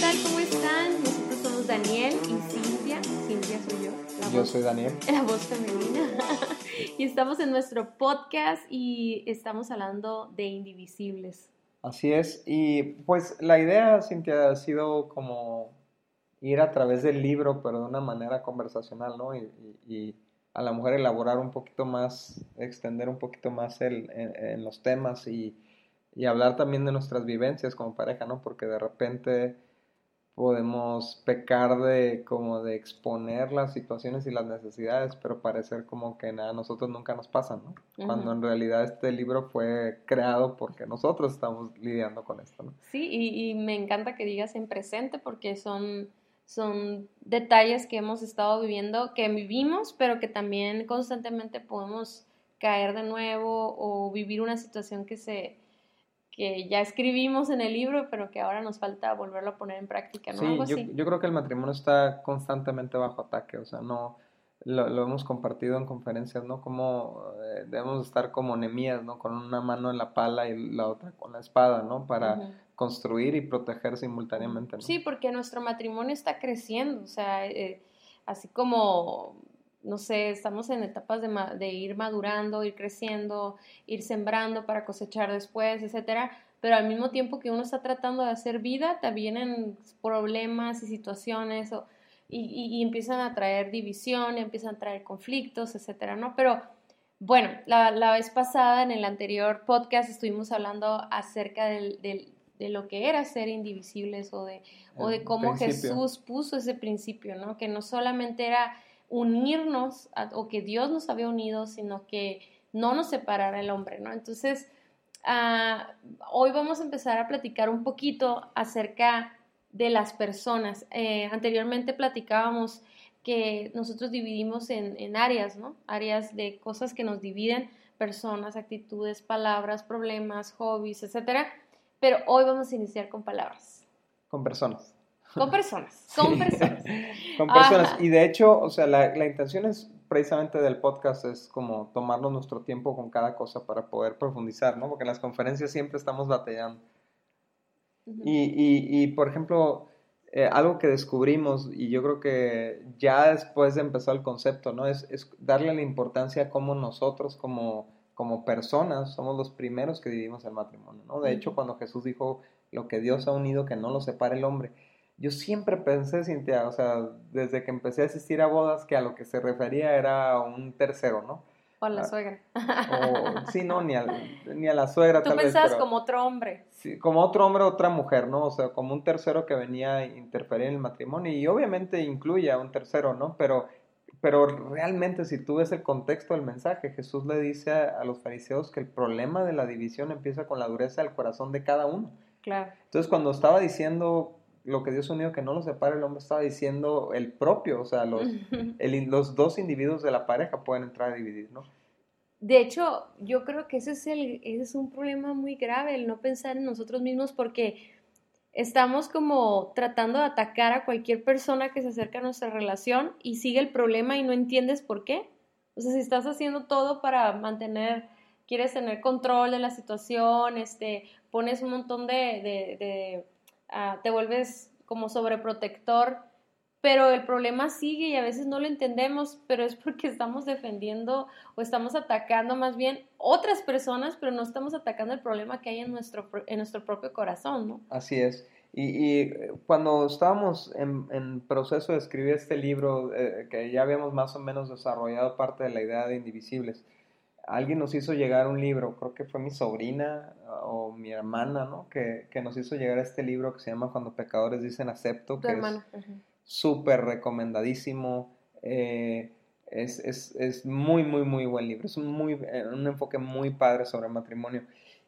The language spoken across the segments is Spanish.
tal? ¿Cómo están? Nosotros somos Daniel y Cintia. Cintia soy yo. yo soy Daniel. La voz femenina. y estamos en nuestro podcast y estamos hablando de indivisibles. Así es. Y pues la idea, Cintia, ha sido como ir a través del libro, pero de una manera conversacional, ¿no? Y, a la mujer elaborar un poquito más, extender un poquito más el, en, los temas y, y hablar también de nuestras vivencias como pareja, ¿no? Porque de repente podemos pecar de como de exponer las situaciones y las necesidades, pero parecer como que nada, a nosotros nunca nos pasa, ¿no? Cuando en realidad este libro fue creado porque nosotros estamos lidiando con esto, ¿no? Sí, y, y me encanta que digas en presente porque son, son detalles que hemos estado viviendo, que vivimos, pero que también constantemente podemos caer de nuevo o vivir una situación que se que ya escribimos en el libro, pero que ahora nos falta volverlo a poner en práctica, ¿no? Sí, yo, creo que el matrimonio está constantemente bajo ataque, o sea, no, lo, hemos compartido en conferencias, ¿no? Como eh, debemos estar como nemías, ¿no? Con una mano en la pala y la otra con la espada, ¿no? Para construir y proteger simultáneamente, ¿no? Sí, porque nuestro matrimonio está creciendo, o sea, eh, así como no sé, estamos en etapas de, de, ir madurando, ir creciendo, ir sembrando para cosechar después, etcétera, pero al mismo tiempo que uno está tratando de hacer vida, te vienen problemas y situaciones y, empiezan a traer división, empiezan a traer conflictos, etcétera, ¿no? Pero bueno, la, la, vez pasada en el anterior podcast estuvimos hablando acerca del, del, de lo que era ser indivisibles o de, o de cómo Jesús puso ese principio, ¿no? Que no solamente era unirnos o que Dios nos había unido, sino que no nos separara el hombre, ¿no? Entonces, ah, hoy vamos a empezar a platicar un poquito acerca de las personas. Eh, anteriormente platicábamos que nosotros dividimos en, áreas, ¿no? Áreas de cosas que nos dividen, personas, actitudes, palabras, problemas, hobbies, etcétera. Pero hoy vamos a iniciar con palabras. Con personas. Con personas, con personas. con personas. Y de hecho, o sea, la, la, intención es precisamente del podcast es como tomarnos nuestro tiempo con cada cosa para poder profundizar, ¿no? Porque en las conferencias siempre estamos batallando. y, y, y, por ejemplo, eh, algo que descubrimos, y yo creo que ya después de empezar el concepto, ¿no? Es, es darle la importancia a cómo nosotros como, como personas somos los primeros que vivimos el matrimonio, ¿no? De hecho, cuando Jesús dijo, lo que Dios ha unido, que no lo separe el hombre, yo siempre pensé, Cintia, o sea, desde que empecé a asistir a bodas, que a lo que se refería era un tercero, ¿no? O a la ah, suegra. sí, no, ni a, ni a la suegra. Tú pensabas como otro hombre. Sí, como otro hombre, otra mujer, ¿no? O sea, como un tercero que venía a interferir en el matrimonio. Y obviamente incluye a un tercero, ¿no? Pero, pero realmente si tú ves el contexto del mensaje, Jesús le dice a, a los fariseos que el problema de la división empieza con la dureza del corazón de cada uno. Claro. Entonces, cuando estaba diciendo lo que Dios unió que no lo separe, el hombre estaba diciendo el propio, o sea, los, los dos individuos de la pareja pueden entrar a dividir, ¿no? De hecho, yo creo que ese es, el, ese es un problema muy grave, el no pensar en nosotros mismos porque estamos como tratando de atacar a cualquier persona que se acerca a nuestra relación y sigue el problema y no entiendes por qué. O sea, si estás haciendo todo para mantener, quieres tener control de la situación, este, pones un montón de Ah, te vuelves como sobreprotector, pero el problema sigue y a veces no lo entendemos, pero es porque estamos defendiendo o estamos atacando más bien otras personas, pero no estamos atacando el problema que hay en nuestro, en nuestro propio corazón, ¿no? Así es. Y, eh, cuando estábamos en, proceso de escribir este libro, eh, que ya habíamos más o menos desarrollado parte de la idea de Indivisibles, alguien nos hizo llegar un libro, creo que fue mi sobrina o mi hermana, ¿no? Que, que nos hizo llegar este libro que se llama Cuando pecadores dicen acepto, que es súper recomendadísimo. Eh, es, es, es, muy, muy, muy buen libro. Es un, muy, eh, un enfoque muy padre sobre el matrimonio.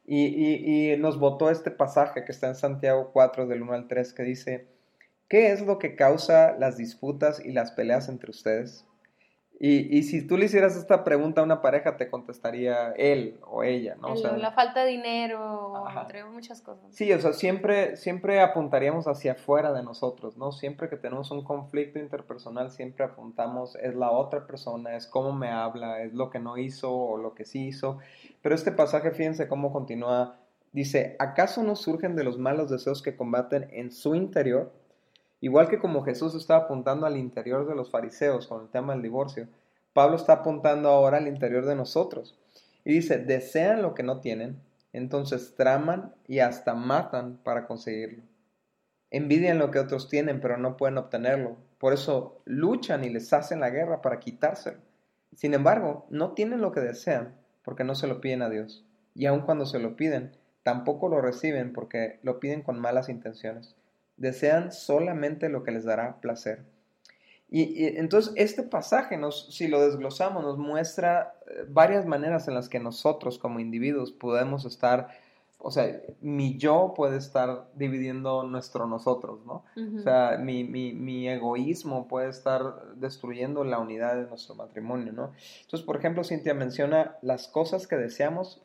Y, y, y nos votó este pasaje que está en Santiago 4, del 1 al 3, que dice, ¿qué es lo que causa las disputas y las peleas entre ustedes? Y, y, si tú le hicieras esta pregunta a una pareja, te contestaría él o ella, ¿no? o sea, la falta de dinero, entre muchas cosas. Sí, o sea, siempre, siempre apuntaríamos hacia afuera de nosotros, ¿no? Siempre que tenemos un conflicto interpersonal, siempre apuntamos, es la otra persona, es cómo me habla, es lo que no hizo o lo que sí hizo. Pero este pasaje, fíjense cómo continúa. Dice, ¿acaso no surgen de los malos deseos que combaten en su interior? Igual que como Jesús estaba apuntando al interior de los fariseos con el tema del divorcio, Pablo está apuntando ahora al interior de nosotros. Y dice, desean lo que no tienen, entonces traman y hasta matan para conseguirlo. Envidian lo que otros tienen, pero no pueden obtenerlo. Por eso luchan y les hacen la guerra para quitárselo. Sin embargo, no tienen lo que desean porque no se lo piden a Dios. Y aun cuando se lo piden, tampoco lo reciben porque lo piden con malas intenciones. Desean solamente lo que les dará placer. Y, entonces este pasaje, nos, si lo desglosamos, nos muestra eh, varias maneras en las que nosotros como individuos podemos estar, o sea, mi yo puede estar dividiendo nuestro nosotros, ¿no? O sea, mi, mi, mi, egoísmo puede estar destruyendo la unidad de nuestro matrimonio, ¿no? Entonces, por ejemplo, Cintia menciona las cosas que deseamos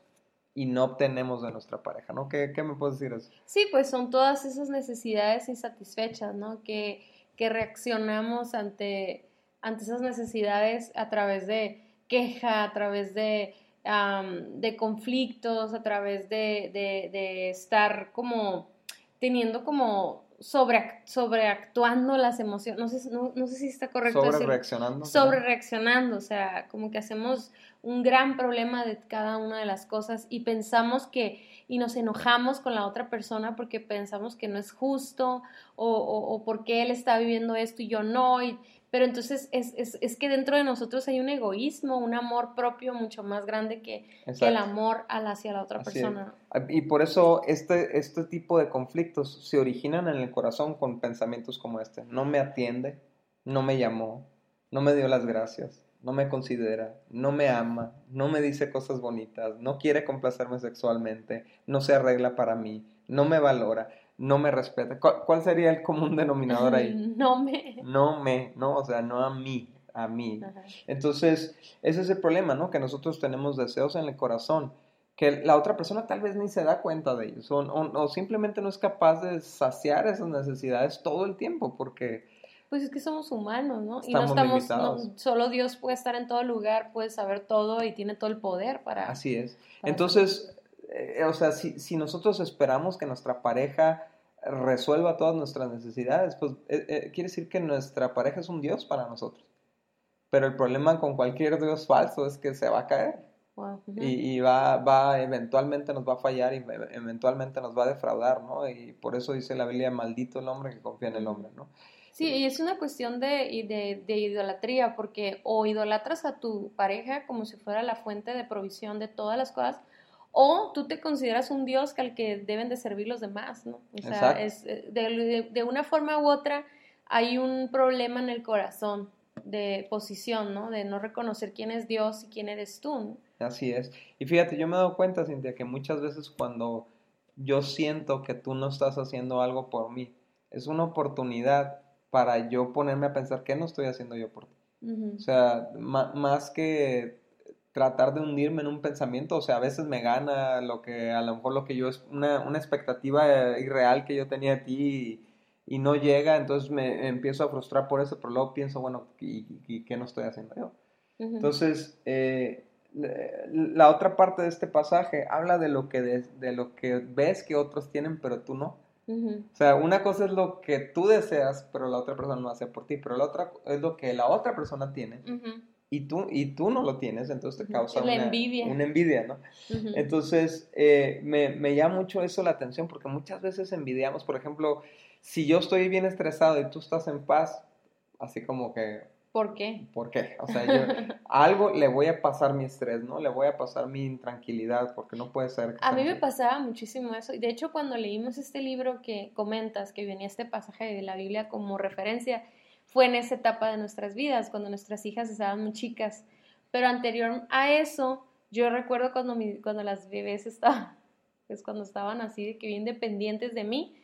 y no obtenemos de nuestra pareja, ¿no? ¿Qué, qué me puedes decir eso? Sí, pues son todas esas necesidades insatisfechas, ¿no? Que que reaccionamos ante, ante esas necesidades a través de queja, a través de, de conflictos, a través de, de, estar como teniendo como sobre, sobreactuando las emociones, no sé, no, sé si está correcto. Sobre reaccionando. Sobre reaccionando, o sea, como que hacemos un gran problema de cada una de las cosas y pensamos que, y nos enojamos con la otra persona porque pensamos que no es justo o, o, porque él está viviendo esto y yo no, y, pero entonces es, es, es, que dentro de nosotros hay un egoísmo, un amor propio mucho más grande que, que el amor hacia la otra persona. Y por eso este, este tipo de conflictos se originan en el corazón con pensamientos como este. No me atiende, no me llamó, no me dio las gracias, no me considera, no me ama, no me dice cosas bonitas, no quiere complacerme sexualmente, no se arregla para mí, no me valora, no me respeta. ¿Cuál, sería el común denominador ahí? No me. No me, ¿no? O sea, no a mí, a mí. Entonces, ese es el problema, ¿no? Que nosotros tenemos deseos en el corazón que la otra persona tal vez ni se da cuenta de ellos o, o simplemente no es capaz de saciar esas necesidades todo el tiempo porque pues es que somos humanos, ¿no? y no estamos, solo Dios puede estar en todo lugar, puede saber todo y tiene todo el poder para... Así es. Entonces, eh, o sea, si, si, nosotros esperamos que nuestra pareja resuelva todas nuestras necesidades, pues eh, eh, quiere decir que nuestra pareja es un Dios para nosotros. Pero el problema con cualquier Dios falso es que se va a caer. y, y, va, va, eventualmente nos va a fallar y eventualmente nos va a defraudar, ¿no? Y por eso dice la Biblia, maldito el hombre que confía en el hombre, ¿no? Sí, y es una cuestión de, de, idolatría, porque o idolatras a tu pareja como si fuera la fuente de provisión de todas las cosas, o tú te consideras un Dios al que deben de servir los demás, ¿no? O sea, es, eh, de, de, una forma u otra hay un problema en el corazón de posición, ¿no? De no reconocer quién es Dios y quién eres tú, ¿no? Así es. Y fíjate, yo me he dado cuenta, Cintia, que muchas veces cuando yo siento que tú no estás haciendo algo por mí, es una oportunidad para yo ponerme a pensar qué no estoy haciendo yo por ti. O sea, más que tratar de hundirme en un pensamiento, o sea, a veces me gana lo que a lo mejor lo que yo es una, una expectativa irreal que yo tenía de ti y, no llega, entonces me empiezo a frustrar por eso, pero luego pienso, bueno, ¿y, qué no estoy haciendo yo? Entonces, eh, la otra parte de este pasaje habla de lo que, de lo que ves que otros tienen, pero tú no. O sea, una cosa es lo que tú deseas, pero la otra persona no hace por ti, pero la otra es lo que la otra persona tiene y, tú, y tú no lo tienes, entonces te causa una envidia. una envidia, ¿no? Entonces, eh, me, me llama mucho eso la atención porque muchas veces envidiamos, por ejemplo, si yo estoy bien estresado y tú estás en paz, así como que ¿Por qué? ¿Por qué? O sea, yo algo le voy a pasar mi estrés, ¿no? Le voy a pasar mi intranquilidad porque no puede ser. A mí me pasaba muchísimo eso. Y de hecho, cuando leímos este libro que comentas, que venía este pasaje de la Biblia como referencia, fue en esa etapa de nuestras vidas, cuando nuestras hijas estaban muy chicas. Pero anterior a eso, yo recuerdo cuando, cuando las bebés estaban, pues cuando estaban así, de que bien dependientes de mí.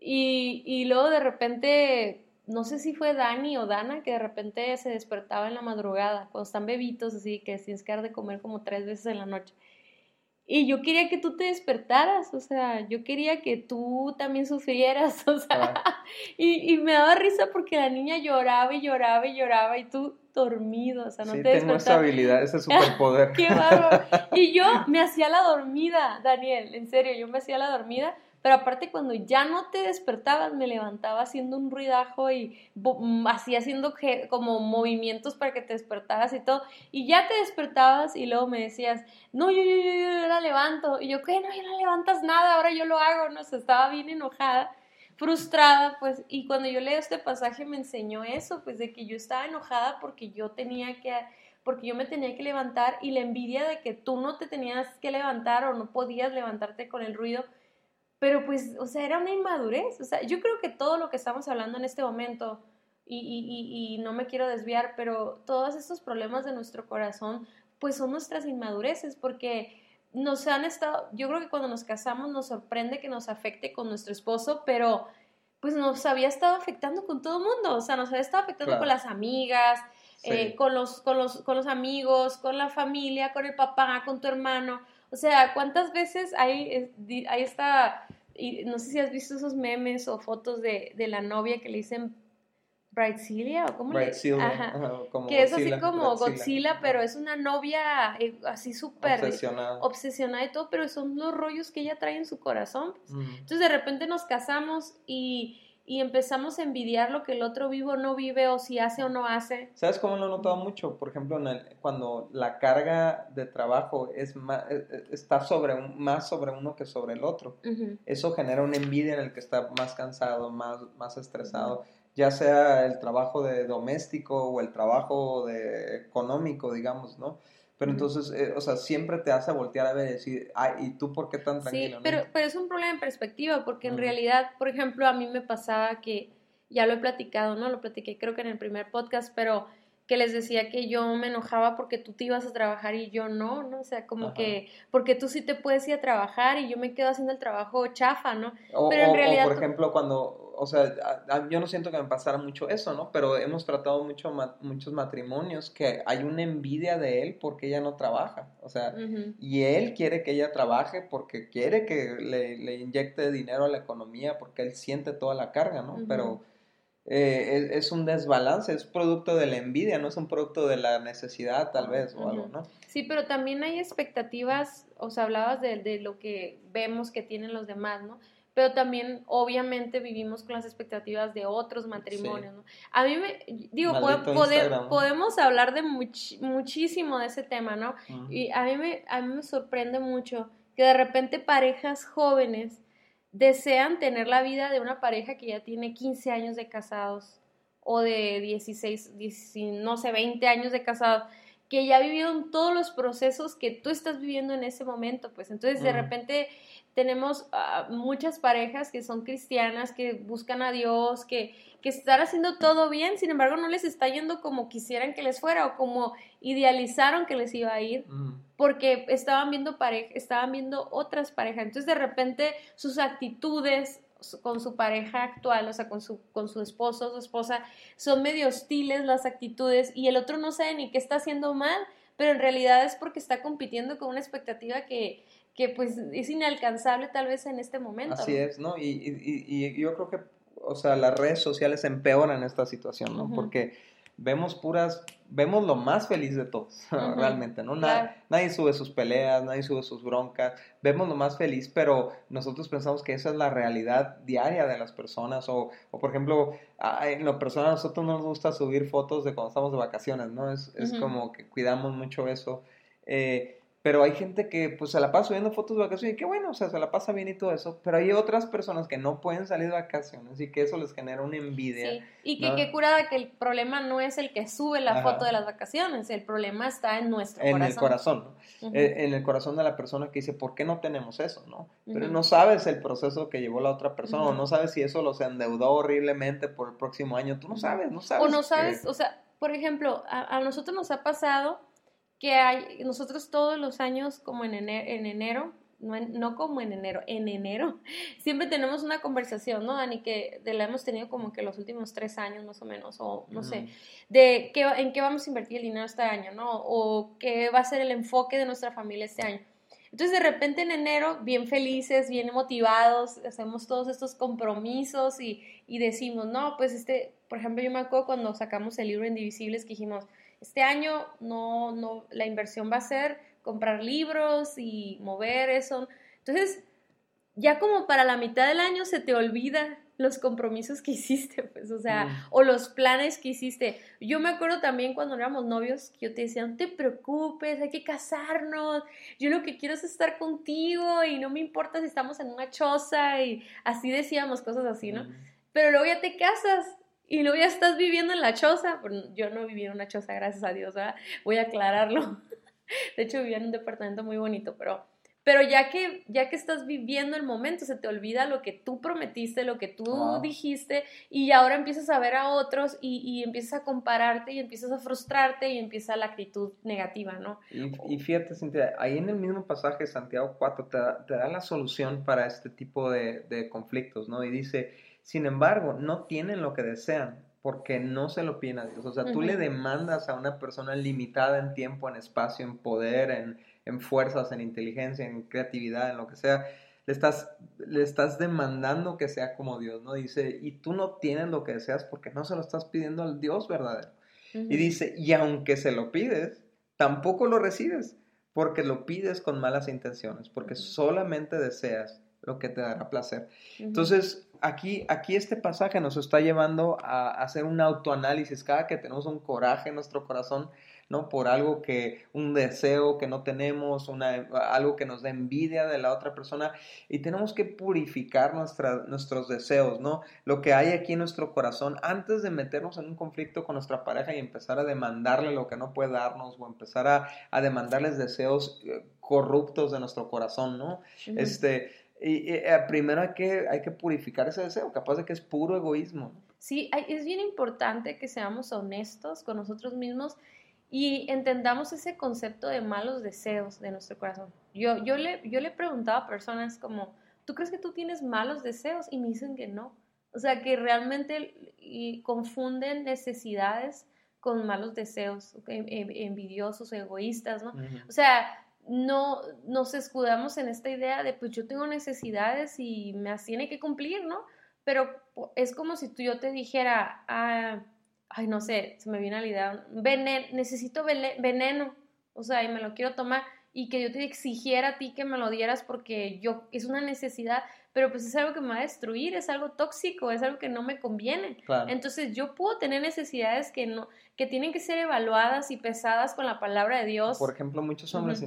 Y, y luego de repente no sé si fue Dani o Dana que de repente se despertaba en la madrugada, cuando están bebitos, así que tienes que de comer como tres veces en la noche. Y yo quería que tú te despertaras, o sea, yo quería que tú también sufrieras, o sea, y, y, me daba risa porque la niña lloraba y lloraba y lloraba y tú dormido, o sea, no sí, te tengo esa habilidad, ese superpoder. Qué Y yo me hacía la dormida, Daniel, en serio, yo me hacía la dormida pero aparte cuando ya no te despertabas, me levantaba haciendo un ruidajo y mm, así haciendo como movimientos para que te despertaras y todo, y ya te despertabas y luego me decías, no, yo, yo, yo, la levanto, y yo, ¿qué? No, yo no levantas nada, ahora yo lo hago, no, o estaba bien enojada frustrada, pues, y cuando yo leo este pasaje me enseñó eso, pues, de que yo estaba enojada porque yo tenía que porque yo me tenía que levantar y la envidia de que tú no te tenías que levantar o no podías levantarte con el ruido, pero pues, o sea, era una inmadurez, o sea, yo creo que todo lo que estamos hablando en este momento, y, y, y, no me quiero desviar, pero todos estos problemas de nuestro corazón, pues son nuestras inmadureces, porque nos han estado, yo creo que cuando nos casamos nos sorprende que nos afecte con nuestro esposo, pero pues nos había estado afectando con todo el mundo, o sea, nos había estado afectando con las amigas, eh, con, los, con, los, con los amigos, con la familia, con el papá, con tu hermano. O sea, ¿cuántas veces hay, hay esta, y no sé si has visto esos memes o fotos de, de la novia que le dicen Brightsilia o cómo le Ajá. que es así como Godzilla. pero es una novia eh, así súper obsesionada. obsesionada y todo, pero son los rollos que ella trae en su corazón. Entonces de repente nos casamos y y empezamos a envidiar lo que el otro vivo no vive o si hace o no hace. ¿Sabes cómo lo he notado mucho? Por ejemplo, cuando la carga de trabajo es más, e, e, está sobre más sobre uno que sobre el otro. Eso genera una envidia en el que está más cansado, más, más estresado, ya sea el trabajo de doméstico o el trabajo de económico, digamos, ¿no? Pero entonces, eh, o sea, siempre te hace voltear a ver y decir, ay, ¿y tú por qué tan tranquilo? Sí, pero, pero es un problema en perspectiva, porque en realidad, por ejemplo, a mí me pasaba que, ya lo he platicado, ¿no? Lo platiqué creo que en el primer podcast, pero que les decía que yo me enojaba porque tú te ibas a trabajar y yo no, ¿no? O sea, como que, porque tú sí te puedes ir a trabajar y yo me quedo haciendo el trabajo chafa, ¿no? Pero en realidad... por ejemplo, cuando, o sea, yo no siento que me pasara mucho eso, ¿no? Pero hemos tratado mucho, muchos matrimonios que hay una envidia de él porque ella no trabaja, o sea, y él quiere que ella trabaje porque quiere que le, le, inyecte dinero a la economía porque él siente toda la carga, ¿no? Pero eh, es, un desbalance, es producto de la envidia, no es un producto de la necesidad tal vez o algo, ¿no? Sí, pero también hay expectativas, o sea, hablabas de, de, lo que vemos que tienen los demás, ¿no? Pero también, obviamente, vivimos con las expectativas de otros matrimonios, ¿no? A mí me, digo, podemos hablar de muchísimo de ese tema, ¿no? Y a mí, me, a mí me sorprende mucho que de repente parejas jóvenes desean tener la vida de una pareja que ya tiene 15 años de casados o de 16, no sé, 20 años de casados, que ya vivieron todos los procesos que tú estás viviendo en ese momento, pues. Entonces de repente tenemos ah, muchas parejas que son cristianas, que buscan a Dios, que, que están haciendo todo bien, sin embargo no les está yendo como quisieran que les fuera o como idealizaron que les iba a ir, porque estaban viendo pareja, estaban viendo otras parejas. Entonces de repente sus actitudes con su pareja actual, o sea, con su, con su esposo o su esposa, son medio hostiles las actitudes y el otro no sabe ni qué está haciendo mal, pero en realidad es porque está compitiendo con una expectativa que, que pues es inalcanzable tal vez en este momento. Así es, ¿no? Y, y, y, yo creo que, o sea, las redes sociales empeoran esta situación, ¿no? Porque vemos puras, vemos lo más feliz de todos, realmente, ¿no? Nadie sube sus peleas, nadie sube sus broncas, vemos lo más feliz, pero nosotros pensamos que esa es la realidad diaria de las personas, o, o por ejemplo, en lo personal a nosotros no nos gusta subir fotos de cuando estamos de vacaciones, ¿no? Es, es como que cuidamos mucho eso. Eh, pero hay gente que pues se la pasa subiendo fotos de vacaciones y qué bueno, o sea, se la pasa bien y todo eso, pero hay otras personas que no pueden salir de vacaciones y que eso les genera una envidia. Sí, y que qué curada que el problema no es el que sube la foto de las vacaciones, el problema está en nuestro en corazón. El corazón ¿no? Eh, en el corazón de la persona que dice, ¿por qué no tenemos eso? ¿no? Pero no sabes el proceso que llevó la otra persona, o no sabes si eso los endeudó horriblemente por el próximo año, tú no sabes, no sabes. O no sabes, o sea, por ejemplo, a nosotros nos ha pasado que hay, nosotros todos los años, como en enero, en enero no, no, como en enero, en enero, siempre tenemos una conversación, ¿no, Dani? Que de la hemos tenido como que los últimos tres años más o menos, o no sé, de qué, en qué vamos a invertir el dinero este año, ¿no? O qué va a ser el enfoque de nuestra familia este año. Entonces de repente en enero, bien felices, bien motivados, hacemos todos estos compromisos y, y decimos, no, pues este, por ejemplo, yo me acuerdo cuando sacamos el libro Indivisibles que dijimos, este año no, no, la inversión va a ser comprar libros y mover eso. Entonces, ya como para la mitad del año se te olvida los compromisos que hiciste, pues, o sea, mm. o los planes que hiciste. Yo me acuerdo también cuando éramos novios, que yo te decía, no te preocupes, hay que casarnos, yo lo que quiero es estar contigo y no me importa si estamos en una choza y así decíamos cosas así, ¿no? Mm. Pero luego ya te casas y luego ya estás viviendo en la choza. Yo no viví en una choza, gracias a Dios, ¿verdad? voy a aclararlo. De hecho, vivía en un departamento muy bonito, pero pero ya que, ya que estás viviendo el momento, se te olvida lo que tú prometiste, lo que tú dijiste, y ahora empiezas a ver a otros y, empiezas a compararte y empiezas a frustrarte y empieza la actitud negativa, ¿no? Y, fíjate, Cintia, ahí en el mismo pasaje, Santiago 4, te da, te da la solución para este tipo de, de conflictos, ¿no? Y dice, sin embargo, no tienen lo que desean porque no se lo piden a Dios. O sea, tú le demandas a una persona limitada en tiempo, en espacio, en poder, en, en fuerzas, en inteligencia, en creatividad, en lo que sea, le estás, le estás demandando que sea como Dios, ¿no? Dice, y tú no tienes lo que deseas porque no se lo estás pidiendo al Dios verdadero. Y dice, y aunque se lo pides, tampoco lo recibes porque lo pides con malas intenciones, porque solamente deseas lo que te dará placer. Entonces, aquí, aquí este pasaje nos está llevando a hacer un autoanálisis. Cada que tenemos un coraje en nuestro corazón, ¿no? Por algo que, un deseo que no tenemos, una, algo que nos da envidia de la otra persona y tenemos que purificar nuestros deseos, ¿no? Lo que hay aquí en nuestro corazón antes de meternos en un conflicto con nuestra pareja y empezar a demandarle lo que no puede darnos o empezar a, a demandarles deseos eh, corruptos de nuestro corazón, ¿no? Este, y, eh, primero hay que, hay que purificar ese deseo, capaz de que es puro egoísmo. Sí, es bien importante que seamos honestos con nosotros mismos y entendamos ese concepto de malos deseos de nuestro corazón. Yo, yo, le, yo le preguntaba a personas como, ¿tú crees que tú tienes malos deseos? Y me dicen que no. O sea, que realmente y confunden necesidades con malos deseos, envidiosos, egoístas, ¿no? O sea, no nos escudamos en esta idea de, pues yo tengo necesidades y me las tiene que cumplir, ¿no? Pero es como si tú yo te dijera, ah, ay, no sé, se me viene a la idea, veneno, necesito veneno, o sea, y me lo quiero tomar, y que yo te exigiera a ti que me lo dieras porque yo, es una necesidad, pero pues es algo que me va a destruir, es algo tóxico, es algo que no me conviene. Entonces yo puedo tener necesidades que no, que tienen que ser evaluadas y pesadas con la palabra de Dios. Por ejemplo, muchos hombres,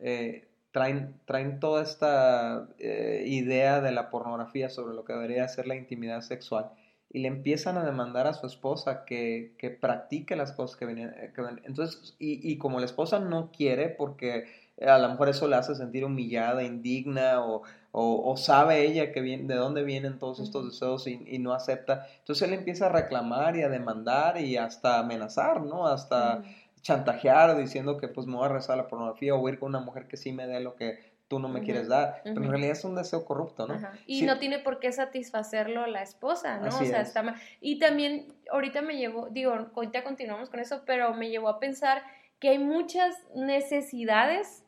eh, traen, traen toda esta eh, idea de la pornografía sobre lo que debería ser la intimidad sexual y le empiezan a demandar a su esposa que, que practique las cosas que venían. Eh, entonces, y, y, como la esposa no quiere, porque a lo mejor eso la hace sentir humillada, indigna, o, o, sabe ella que viene, de dónde vienen todos estos deseos y, y, no acepta, entonces él empieza a reclamar y a demandar y hasta amenazar, ¿no? Hasta chantajear diciendo que pues me voy a rezar la pornografía o ir con una mujer que sí me dé lo que tú no me quieres dar, pero en realidad es un deseo corrupto, ¿no? Y no tiene por qué satisfacerlo la esposa, ¿no? o sea, está Y también, ahorita me llevó, digo, ahorita continuamos con eso, pero me llevó a pensar que hay muchas necesidades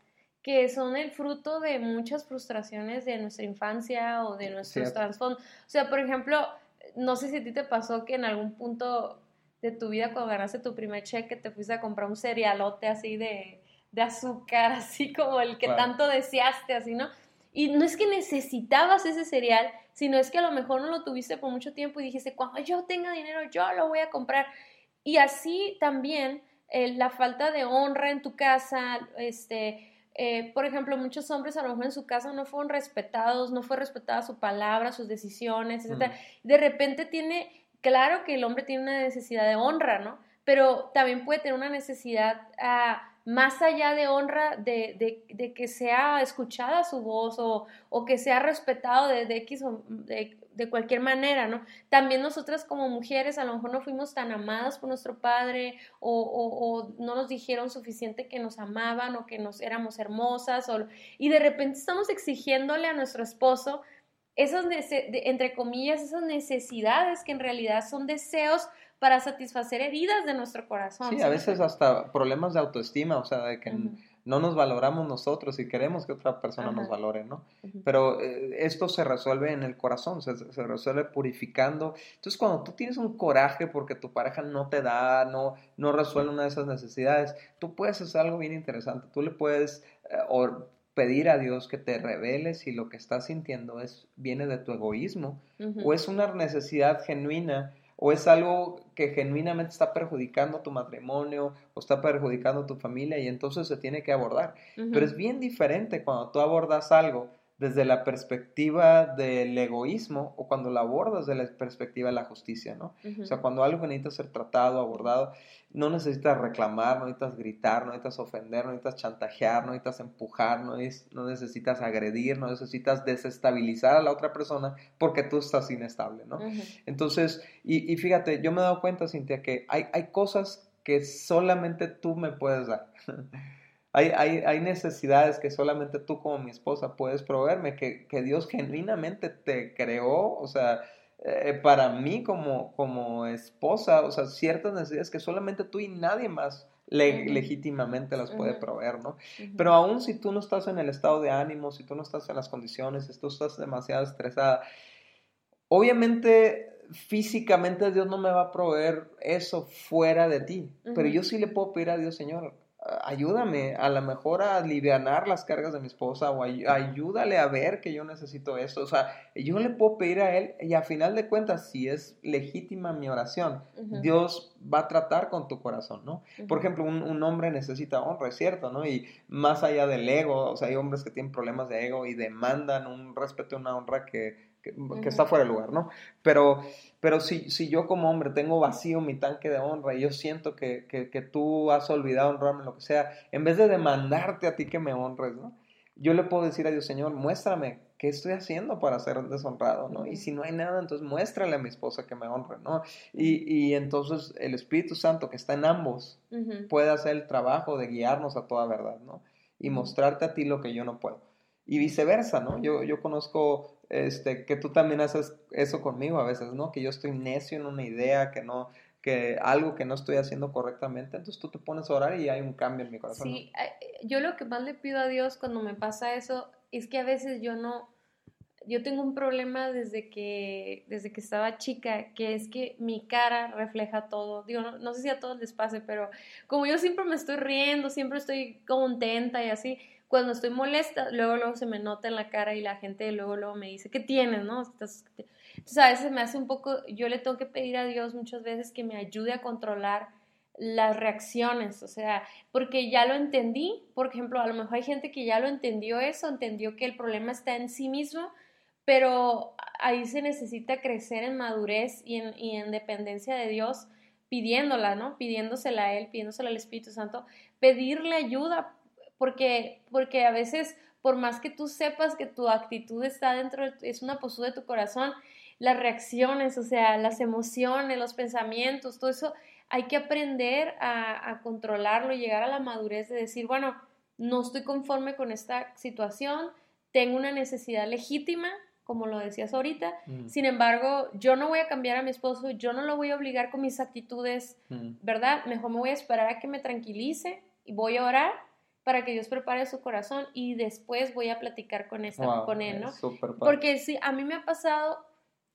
que son el fruto de muchas frustraciones de nuestra infancia o de nuestros trasfondos. O sea, por ejemplo, no sé si a ti te pasó que en algún punto de tu vida cuando ganaste tu primer cheque te fuiste a comprar un cerealote así de de azúcar, así como el que tanto deseaste, así, ¿no? Y no es que necesitabas ese cereal, sino es que a lo mejor no lo tuviste por mucho tiempo y dijiste, cuando yo tenga dinero, yo lo voy a comprar. Y así también eh, la falta de honra en tu casa, este, eh, por ejemplo, muchos hombres a lo mejor en su casa no fueron respetados, no fue respetada su palabra, sus decisiones, etc. Mm. De repente tiene, claro que el hombre tiene una necesidad de honra, ¿no? Pero también puede tener una necesidad... a más allá de honra, de, de, que sea escuchada su voz o, o que sea respetado de, X o de, cualquier manera, ¿no? También nosotras como mujeres a lo mejor no fuimos tan amadas por nuestro padre o, o, no nos dijeron suficiente que nos amaban o que nos éramos hermosas o, y de repente estamos exigiéndole a nuestro esposo esas, entre comillas, esas necesidades que en realidad son deseos para satisfacer heridas de nuestro corazón. Sí, a veces hasta problemas de autoestima, o sea, de que no nos valoramos nosotros y queremos que otra persona nos valore, ¿no? Pero eh, esto se resuelve en el corazón, se, se, resuelve purificando. Entonces, cuando tú tienes un coraje porque tu pareja no te da, no, no resuelve una de esas necesidades, tú puedes hacer algo bien interesante. Tú le puedes, eh, pedir a Dios que te revele si lo que estás sintiendo es, viene de tu egoísmo o es una necesidad genuina o es algo que genuinamente está perjudicando tu matrimonio o está perjudicando tu familia y entonces se tiene que abordar. Pero es bien diferente cuando tú abordas algo desde la perspectiva del egoísmo o cuando lo abordas desde la perspectiva de la justicia, ¿no? O sea, cuando algo necesita ser tratado, abordado, no necesitas reclamar, no necesitas gritar, no necesitas ofender, no necesitas chantajear, no necesitas empujar, no, necesitas agredir, no necesitas desestabilizar a la otra persona porque tú estás inestable, ¿no? Entonces, y, fíjate, yo me he dado cuenta, Cintia, que hay, hay cosas que solamente tú me puedes dar. Hay, hay, hay, necesidades que solamente tú como mi esposa puedes proveerme, que, que Dios genuinamente te creó, o sea, eh, para mí como, como esposa, o sea, ciertas necesidades que solamente tú y nadie más legítimamente las puede proveer, ¿no? Pero aún si tú no estás en el estado de ánimo, si tú no estás en las condiciones, si tú estás demasiado estresada, obviamente físicamente Dios no me va a proveer eso fuera de ti, pero yo sí le puedo pedir a Dios, Señor, ayúdame a lo mejor a aliviar las cargas de mi esposa o ayúdale a ver que yo necesito eso. O sea, yo le puedo pedir a él y a final de cuentas, si es legítima mi oración, Dios va a tratar con tu corazón, ¿no? Por ejemplo, un, un, hombre necesita honra, es cierto, ¿no? Y más allá del ego, o sea, hay hombres que tienen problemas de ego y demandan un respeto y una honra que que, está fuera de lugar, ¿no? Pero, pero si, si yo como hombre tengo vacío mi tanque de honra y yo siento que, que, que tú has olvidado honrarme, lo que sea, en vez de demandarte a ti que me honres, ¿no? Yo le puedo decir a Dios, Señor, muéstrame qué estoy haciendo para ser deshonrado, ¿no? Y si no hay nada, entonces muéstrale a mi esposa que me honre, ¿no? Y, y entonces el Espíritu Santo que está en ambos puede hacer el trabajo de guiarnos a toda verdad, ¿no? Y mostrarte a ti lo que yo no puedo. Y viceversa, ¿no? Yo, yo conozco este, que tú también haces eso conmigo a veces, ¿no? Que yo estoy necio en una idea, que no, que algo que no estoy haciendo correctamente, entonces tú te pones a orar y hay un cambio en mi corazón. Sí, yo lo que más le pido a Dios cuando me pasa eso es que a veces yo no, yo tengo un problema desde que, desde que estaba chica, que es que mi cara refleja todo. Digo, no, no sé si a todos les pase, pero como yo siempre me estoy riendo, siempre estoy contenta y así, cuando estoy molesta, luego luego se me nota en la cara y la gente luego luego me dice, ¿qué tienes? ¿no? Entonces a veces me hace un poco, yo le tengo que pedir a Dios muchas veces que me ayude a controlar las reacciones, o sea, porque ya lo entendí, por ejemplo, a lo mejor hay gente que ya lo entendió eso, entendió que el problema está en sí mismo, pero ahí se necesita crecer en madurez y en, y en dependencia de Dios, pidiéndola, ¿no? Pidiéndosela a Él, pidiéndosela al Espíritu Santo, pedirle ayuda porque, porque a veces, por más que tú sepas que tu actitud está dentro, es una postura de tu corazón, las reacciones, o sea, las emociones, los pensamientos, todo eso, hay que aprender a, a controlarlo y llegar a la madurez de decir, bueno, no estoy conforme con esta situación, tengo una necesidad legítima, como lo decías ahorita. Mm. Sin embargo, yo no voy a cambiar a mi esposo, yo no lo voy a obligar con mis actitudes, mm. ¿verdad? Mejor me voy a esperar a que me tranquilice y voy a orar para que Dios prepare su corazón y después voy a platicar con, con él, ¿no? Porque sí, a mí me ha pasado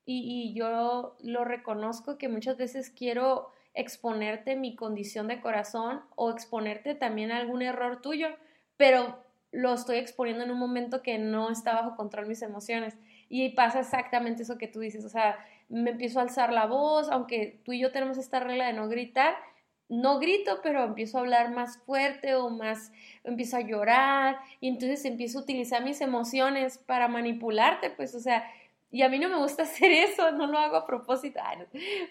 y, y, yo lo reconozco que muchas veces quiero exponerte mi condición de corazón o exponerte también algún error tuyo, pero lo estoy exponiendo en un momento que no está bajo control mis emociones. Y pasa exactamente eso que tú dices, o sea, me empiezo a alzar la voz, aunque tú y yo tenemos esta regla de no gritar, no grito, pero empiezo a hablar más fuerte o más, empiezo a llorar y entonces empiezo a utilizar mis emociones para manipularte, pues, o sea, y a mí no me gusta hacer eso, no lo hago a propósito,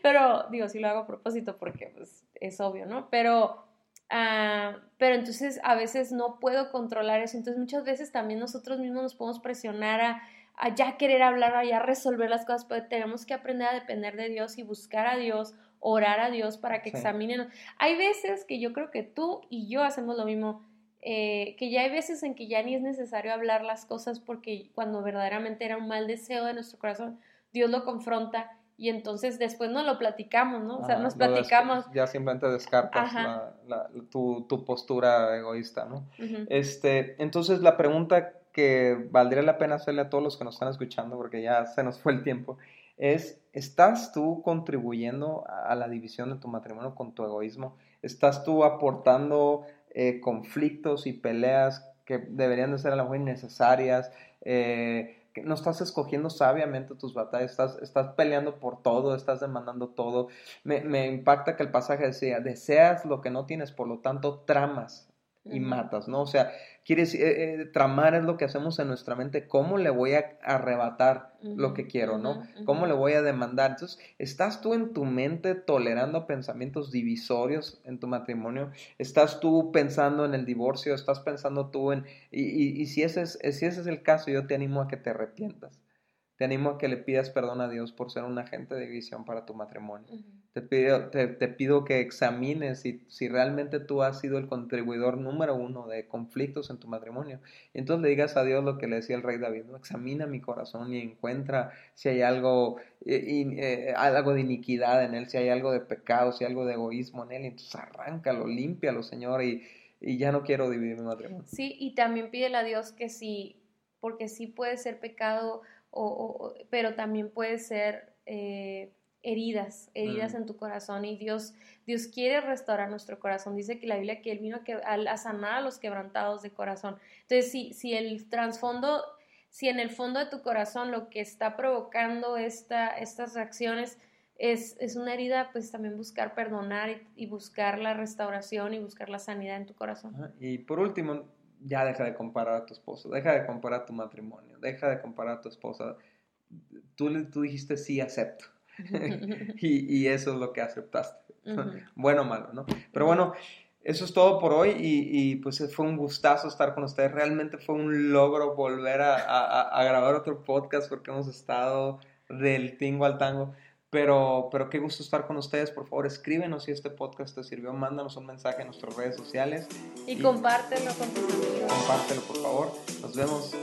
pero digo, sí lo hago a propósito porque pues, es obvio, ¿no? Pero, ah, pero entonces a veces no puedo controlar eso, entonces muchas veces también nosotros mismos nos podemos presionar a, a ya querer hablar, a ya resolver las cosas, pero tenemos que aprender a depender de Dios y buscar a Dios orar a Dios para que examinen. Hay veces que yo creo que tú y yo hacemos lo mismo, eh, que ya hay veces en que ya ni es necesario hablar las cosas porque cuando verdaderamente era un mal deseo de nuestro corazón, Dios lo confronta y entonces después no lo platicamos, ¿no? O sea, nos platicamos. Ya simplemente descartas tu, tu, postura egoísta, ¿no? este, entonces la pregunta que valdría la pena hacerle a todos los que nos están escuchando, porque ya se nos fue el tiempo, es, ¿estás tú contribuyendo a la división de tu matrimonio con tu egoísmo? ¿Estás tú aportando eh, conflictos y peleas que deberían de ser a lo mejor innecesarias, eh, no estás escogiendo sabiamente tus batallas, estás, estás peleando por todo, estás demandando todo. Me, me impacta que el pasaje decía, deseas lo que no tienes, por lo tanto tramas y matas, ¿no? O sea, quieres, eh, eh, tramar es lo que hacemos en nuestra mente, ¿cómo le voy a arrebatar lo que quiero, ¿no? ¿Cómo le voy a demandar? Entonces, ¿estás tú en tu mente tolerando pensamientos divisorios en tu matrimonio? ¿Estás tú pensando en el divorcio? ¿Estás pensando tú en... Y, y, si, ese es, si ese es el caso, yo te animo a que te arrepientas. Te animo a que le pidas perdón a Dios por ser un agente de división para tu matrimonio. Te, pido, te, pido que examines si, si realmente tú has sido el contribuidor número uno de conflictos en tu matrimonio. Y entonces le digas a Dios lo que le decía el rey David, ¿no? examina mi corazón y encuentra si hay algo, eh, eh, algo de iniquidad en él, si hay algo de pecado, si hay algo de egoísmo en él. Y entonces arráncalo, límpialo, Señor, y, y ya no quiero dividir mi matrimonio. Sí, y también pídele a Dios que sí, porque sí puede ser pecado o, pero también puede ser eh, heridas, heridas mm. en tu corazón y Dios, Dios quiere restaurar nuestro corazón. Dice que la Biblia que Él vino a, a, sanar a los quebrantados de corazón. Entonces, si, si el trasfondo, si en el fondo de tu corazón lo que está provocando esta, estas reacciones es, es, una herida, pues también buscar perdonar y, buscar la restauración y buscar la sanidad en tu corazón. Y por último, ya deja de comparar a tu esposo, deja de comparar tu matrimonio, deja de comparar a tu esposa. Tú, tú dijiste sí, acepto. y, y, eso es lo que aceptaste. Bueno o malo, ¿no? Pero bueno, eso es todo por hoy y, y, pues fue un gustazo estar con ustedes. Realmente fue un logro volver a, a, a grabar otro podcast porque hemos estado del tingo al tango. Pero, pero qué gusto estar con ustedes. Por favor, escríbenos si este podcast te sirvió. Mándanos un mensaje en nuestras redes sociales. Y, compártelo con tus amigos. Compártelo, por favor. Nos vemos